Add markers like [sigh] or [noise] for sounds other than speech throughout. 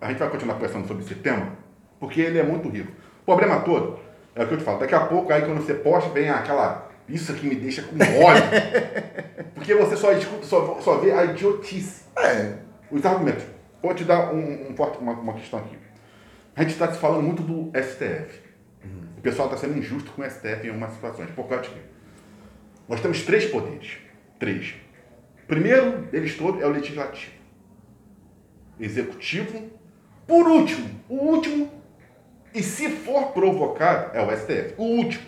a gente vai continuar conversando sobre esse tema, porque ele é muito rico. O problema todo é o que eu te falo. Daqui a pouco, aí quando você posta, vem aquela. Isso que me deixa com ódio. [laughs] porque você só escuta, só, só vê a idiotice. É. Os argumentos. Vou te dar um, um forte- uma, uma questão aqui. A gente está se falando muito do STF. O pessoal está sendo injusto com o STF em algumas situações. Por causa de quê? Nós temos três poderes. Três. Primeiro deles todos é o legislativo. Executivo. Por último, o último, e se for provocado, é o STF. O último.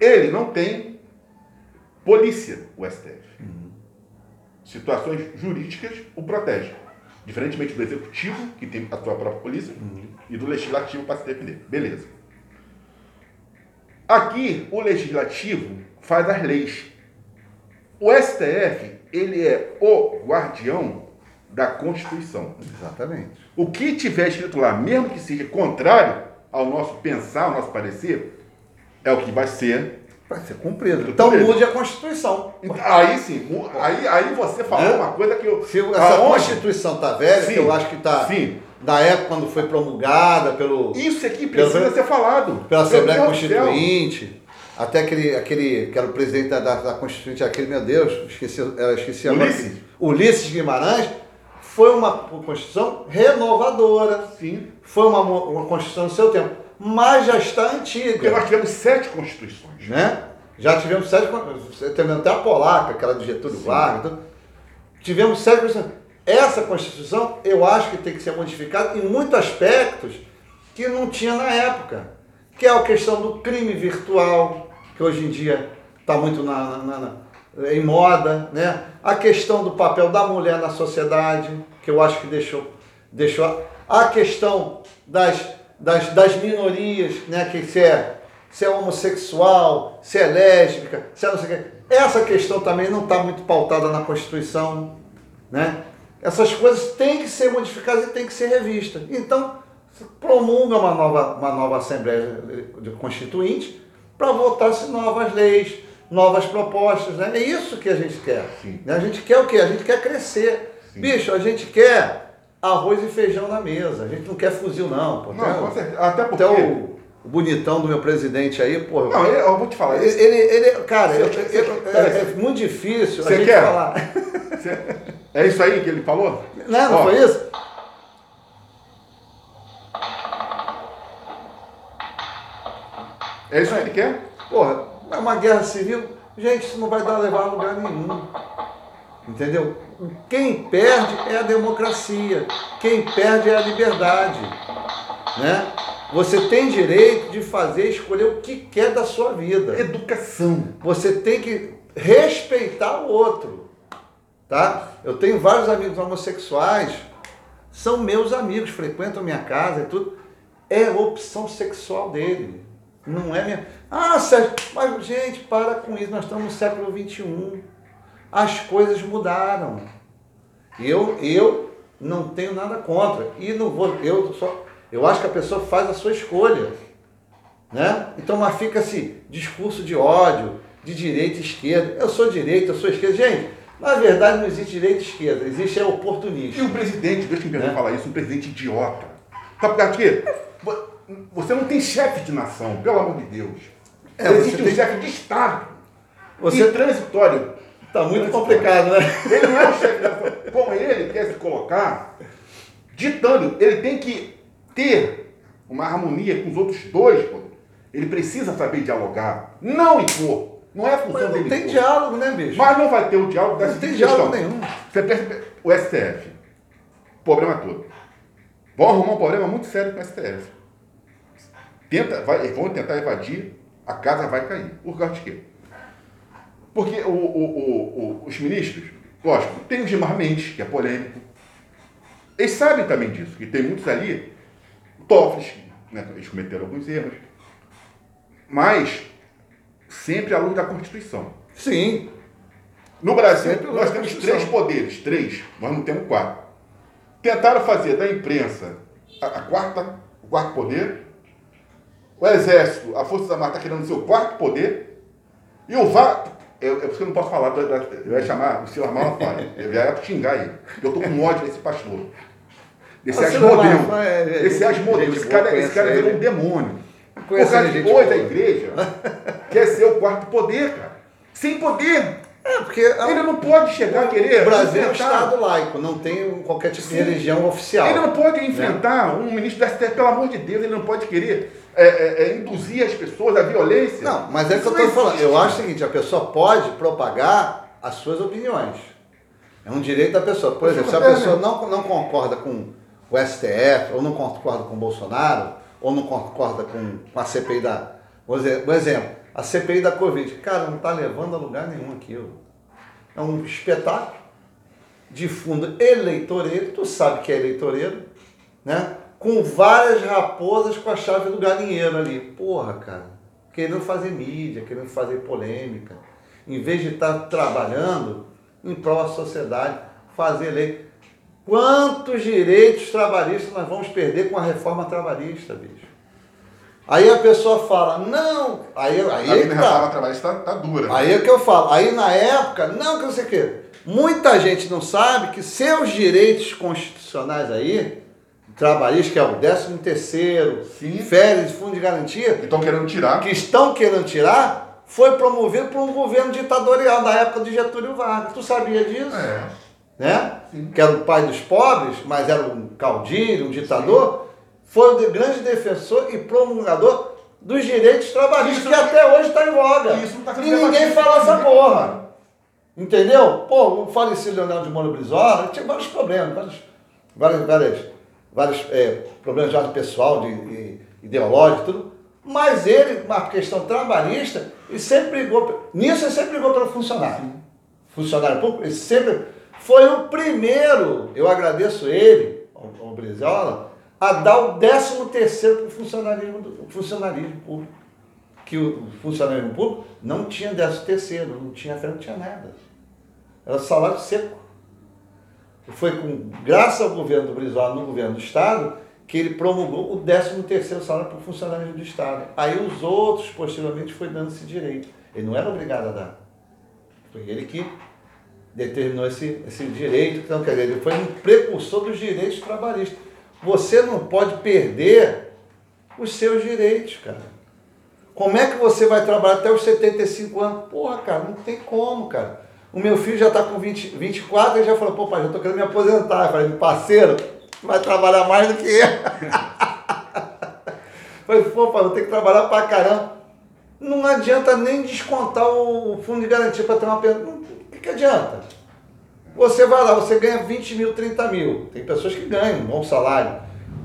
Ele não tem polícia, o STF situações jurídicas o protegem. Diferentemente do executivo, que tem a sua própria polícia, e do legislativo para se defender. Beleza. Aqui, o legislativo faz as leis. O STF, ele é o guardião da Constituição. Exatamente. O que tiver escrito lá, mesmo que seja contrário ao nosso pensar, ao nosso parecer, é o que vai ser Vai ser cumprido. Então Cumprido. mude a Constituição. Então, Aí sim, aí, aí você falou É? uma coisa que eu. Se essa Aonde? Constituição tá velha, Sim. que eu acho que tá Sim. da época quando foi promulgada pelo, Isso aqui precisa Pelo- ser falado. pela Assembleia. Constituinte, até aquele, aquele que era o presidente da, da, da Constituinte, aquele, meu Deus, esqueci, esqueci agora. Ulisses? Ulisses Guimarães, foi uma Constituição renovadora. Sim. Foi uma, uma Constituição do seu tempo, mas já está Porque antiga. nós tivemos sete constituições. né? Já tivemos sete, tivemos até a polaca, aquela de Getúlio Vargas, tudo. tivemos sete constituições. Essa Constituição, eu acho que tem que ser modificada em muitos aspectos que não tinha na época, que é a questão do crime virtual, que hoje em dia está muito na, na- na- em moda, né? A questão do papel da mulher na sociedade, que eu acho que deixou, deixou a questão das, das, das minorias, né? Que se é, se é homossexual, se é lésbica, se é não sei o quê. Essa questão também não está muito pautada na Constituição, né? Essas coisas têm que ser modificadas e têm que ser revistas. Então, promulga uma nova, uma nova Assembleia de Constituinte para votar-se novas leis, novas propostas. Né? É isso que a gente quer. Sim. né? A gente quer o quê? A gente quer crescer. Sim. Bicho, a gente quer arroz e feijão na mesa. A gente não quer fuzil, não. Pô. Não, Até com o- certeza. Até porque. até o, o bonitão do meu presidente aí, pô. Não, eu, eu vou te falar. Ele, ele, ele- cara, eu- eu- é, é muito difícil a Você gente quer? falar. você- é isso aí que ele falou? Não, não Ó, foi isso? É isso que ele quer? Porra, é uma guerra civil. Gente, isso não vai dar levar a lugar nenhum. Entendeu? Quem perde é a democracia. Quem perde é a liberdade. Né? Você tem direito de fazer, escolher o que quer da sua vida. Educação. Você tem que respeitar o outro. Tá? Eu tenho vários amigos homossexuais, são meus amigos, frequentam minha casa e tudo. É opção sexual dele. Não é minha. Ah, Sérgio, mas gente, para com isso, nós estamos no século XXI. As coisas mudaram. Eu, eu não tenho nada contra. E não vou. Eu, só, eu acho que a pessoa faz a sua escolha. Né? Então, mas fica assim, discurso de ódio, de direita e esquerda. Eu sou direita, eu sou esquerda. Gente, na verdade não existe direita e esquerda, existe é E oportunista. o presidente, deixa eu Né? falar isso, um presidente idiota. Sabe por quê? Vo- Você não tem chefe de nação, pelo amor de Deus. É, Existe um tem- chefe de Estado. Você- E transitório. Tá muito complicado, né? Ele não é o chefe da nação. Como ele quer se colocar, ditando, ele tem que ter uma harmonia com os outros dois. Pô. Ele precisa saber dialogar, não impor. Não é a função Mas dele. não tem impor. diálogo, né, bicho? Mas não vai ter o diálogo dessa Não tem seguinte diálogo questão. nenhum. Você percebe o STF. Problema todo. Vão arrumar um problema muito sério com o STF. Tenta, vai, vão tentar evadir, a casa vai cair. Por causa de quê? Porque o- o- o- os ministros, lógico, tem o Gilmar Mendes, que é polêmico. Eles sabem também disso, que tem muitos ali, tofres, né, eles cometeram alguns erros. Mas sempre à luz da Constituição. Sim. No Brasil, nós temos três poderes, três, nós não temos quatro. Tentaram fazer da imprensa a, a quarta, o quarto poder, o Exército, a Força da Mar está querendo o quarto poder, e o VAR, eu, porque eu não posso falar, eu ia chamar o senhor Malafaia, eu ia xingar ele. Eu tô com ódio desse pastor. Desse Asmodeu. É, esse Asmodeu. Esse cara, esse cara virou um demônio. Por causa de hoje a igreja quer ser o quarto poder, cara. Sem poder. É, porque ele não pode chegar a querer. O Brasil é um Estado laico, não tem qualquer tipo Sim. de religião oficial. Ele não pode enfrentar né? um ministro da STF, pelo amor de Deus, ele não pode querer é, é, é, induzir as pessoas à violência. Não, mas é o que eu estou falando. Eu acho o seguinte, a pessoa pode propagar as suas opiniões. É um direito da pessoa. Por exemplo, se a pessoa não, não concorda com o STF, ou não concorda com o Bolsonaro, ou não concorda com, com a CPI da. Por exemplo, a CPI da Covid. Cara, não está levando a lugar nenhum aquilo. É um espetáculo de fundo eleitoreiro, tu sabe que é eleitoreiro, né? Com várias raposas com a chave do galinheiro ali. Porra, cara, querendo fazer mídia, querendo fazer polêmica. Em vez de estar tá trabalhando em prol da sociedade, fazer lei. Quantos direitos trabalhistas nós vamos perder com a reforma trabalhista, bicho? Aí a pessoa fala, não, aí, aí, aí é a reforma trabalhista tá, tá dura. Aí é que eu falo, aí na época, não que não sei o quê. Muita gente não sabe que seus direitos constitucionais aí, trabalhistas, que é o 13 terceiro, férias, fundo de garantia, que estão querendo tirar. Que estão querendo tirar, foi promovido por um governo ditatorial da época de Getúlio Vargas. Tu sabia disso? É. Né? Sim. Que era o pai dos pobres, mas era um caudilho, um ditador. Sim foi o grande defensor e promulgador dos direitos trabalhistas, isso, que até hoje está em voga. Isso tá e ninguém fala essa porra. Entendeu? Pô, o falecido Leonel de Moura Brizola tinha vários problemas, vários, vários, vários, vários é, problemas de pessoal, de, de ideológico, tudo. Mas ele, uma questão trabalhista, ele sempre brigou, nisso ele sempre brigou pelo funcionário. Funcionário público, ele sempre foi o primeiro, eu agradeço ele, o Brizola, a dar o 13 terceiro para o funcionarismo, funcionarismo público. Que o funcionarismo público não tinha 13 terceiro, não tinha não tinha nada. Era salário seco. Foi com, graças ao governo do Brizola, no governo do Estado, que ele promulgou o 13 terceiro salário para o funcionarismo do Estado. Aí os outros, posteriormente, foi dando esse direito. Ele não era obrigado a dar. Foi ele que determinou esse, esse direito. Então, quer dizer, ele foi um precursor dos direitos trabalhistas. Você não pode perder os seus direitos, cara. Como é que você vai trabalhar até os 75 anos? Porra, cara, não tem como, cara. O meu filho já está com 20, 24 e já falou, pô, pai, já estou querendo me aposentar. Eu falei, parceiro, vai trabalhar mais do que eu. [laughs] falei, pô, pai, vou ter que trabalhar pra caramba. Não adianta nem descontar o fundo de garantia para ter uma pensão. O que, que adianta? Você vai lá, você ganha 20 mil, 30 mil. Tem pessoas que ganham um bom salário.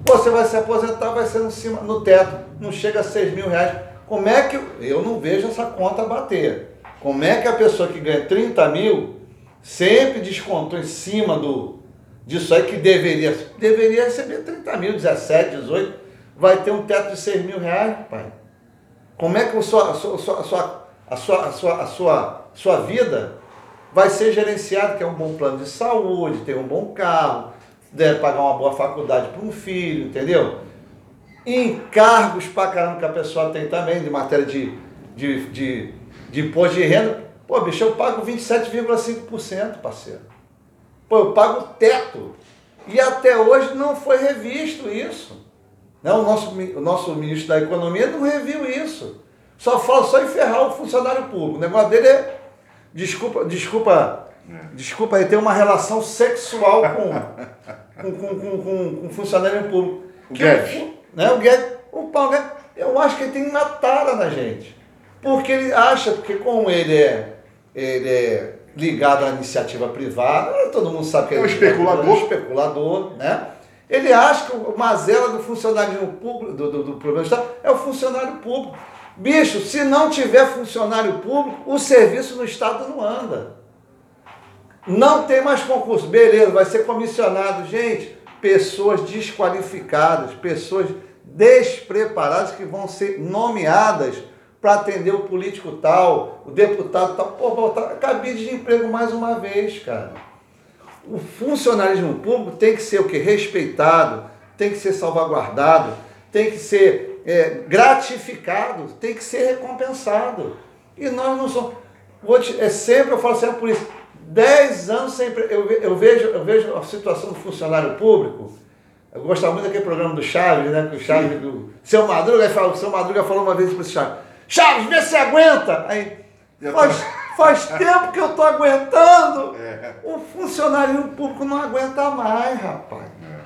Você vai se aposentar, vai ser no, cima, no teto, não chega a 6 mil reais. Como é que. Eu não vejo essa conta bater. Como é que a pessoa que ganha 30 mil sempre descontou em cima do, disso aí que deveria, deveria receber 30 mil, 17, 18, vai ter um teto de 6 mil reais, pai. Como é que a sua, a sua, a sua, a sua, a sua, a sua, vida vai ser gerenciado, que é um bom plano de saúde, ter um bom carro, deve pagar uma boa faculdade para um filho, entendeu? Encargos para caramba que a pessoa tem também, de matéria de, de, de, de imposto de renda. Pô, bicho, eu pago 27,5%, parceiro. Pô, eu pago teto. E até hoje não foi revisto isso. Não, o, nosso, o nosso ministro da Economia não reviu isso. Só fala só em ferrar o funcionário público. O negócio dele é Desculpa, desculpa, é. desculpa aí, tem uma relação sexual com, com, com, com, com funcionário público. O Guedes. né, o Guedes, o Paulo Guedes, eu acho que ele tem uma tara na gente. Porque ele acha que como ele é, ele é ligado à iniciativa privada, todo mundo sabe que é um especulador. É um especulador, né? Ele acha que o mazela do funcionário público, do, do, do problema do Estado, é o funcionário público. Bicho, se não tiver funcionário público, o serviço no Estado não anda. Não tem mais concurso. Beleza, vai ser comissionado. Gente, pessoas desqualificadas, pessoas despreparadas que vão ser nomeadas para atender o político tal, o deputado tal. Pô, voltar cabide de emprego mais uma vez, cara. O funcionalismo público tem que ser o que? Respeitado, tem que ser salvaguardado, tem que ser é, gratificado, tem que ser recompensado. E nós não somos. Te, é sempre, eu falo sempre por isso, 10 anos sempre. Eu, eu, vejo, eu vejo a situação do funcionário público. Eu gostava muito daquele programa do Chaves, né? Que o Chaves, do, seu Madruga, fala, o seu Madruga falou uma vez para esse Chaves, Chaves, vê se aguenta! Aí, faz, [laughs] faz tempo que eu tô aguentando. É. O funcionário público não aguenta mais, rapaz. É.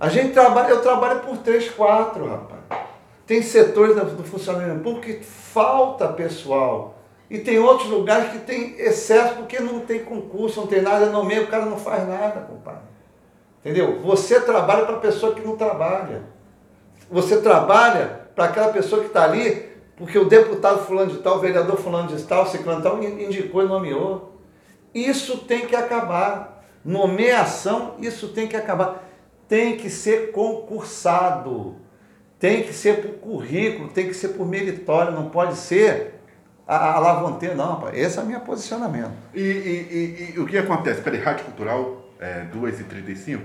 A gente trabalha, eu trabalho por três, quatro, rapaz. Tem setores do funcionário público que falta pessoal. E tem outros lugares que tem excesso porque não tem concurso, não tem nada, no meio o cara não faz nada, compadre. Entendeu? Você trabalha para a pessoa que não trabalha. Você trabalha para aquela pessoa que está ali, porque o deputado fulano de tal, o vereador fulano de tal, ciclano de tal, indicou e nomeou. Isso tem que acabar. Nomeação, isso tem que acabar. Tem que ser concursado. Tem que ser por currículo, tem que ser por meritório, não pode ser a, a não, rapaz. Esse é o meu posicionamento. E, e, e, e o que acontece? Peraí, Rádio Cultural, é, 2h35,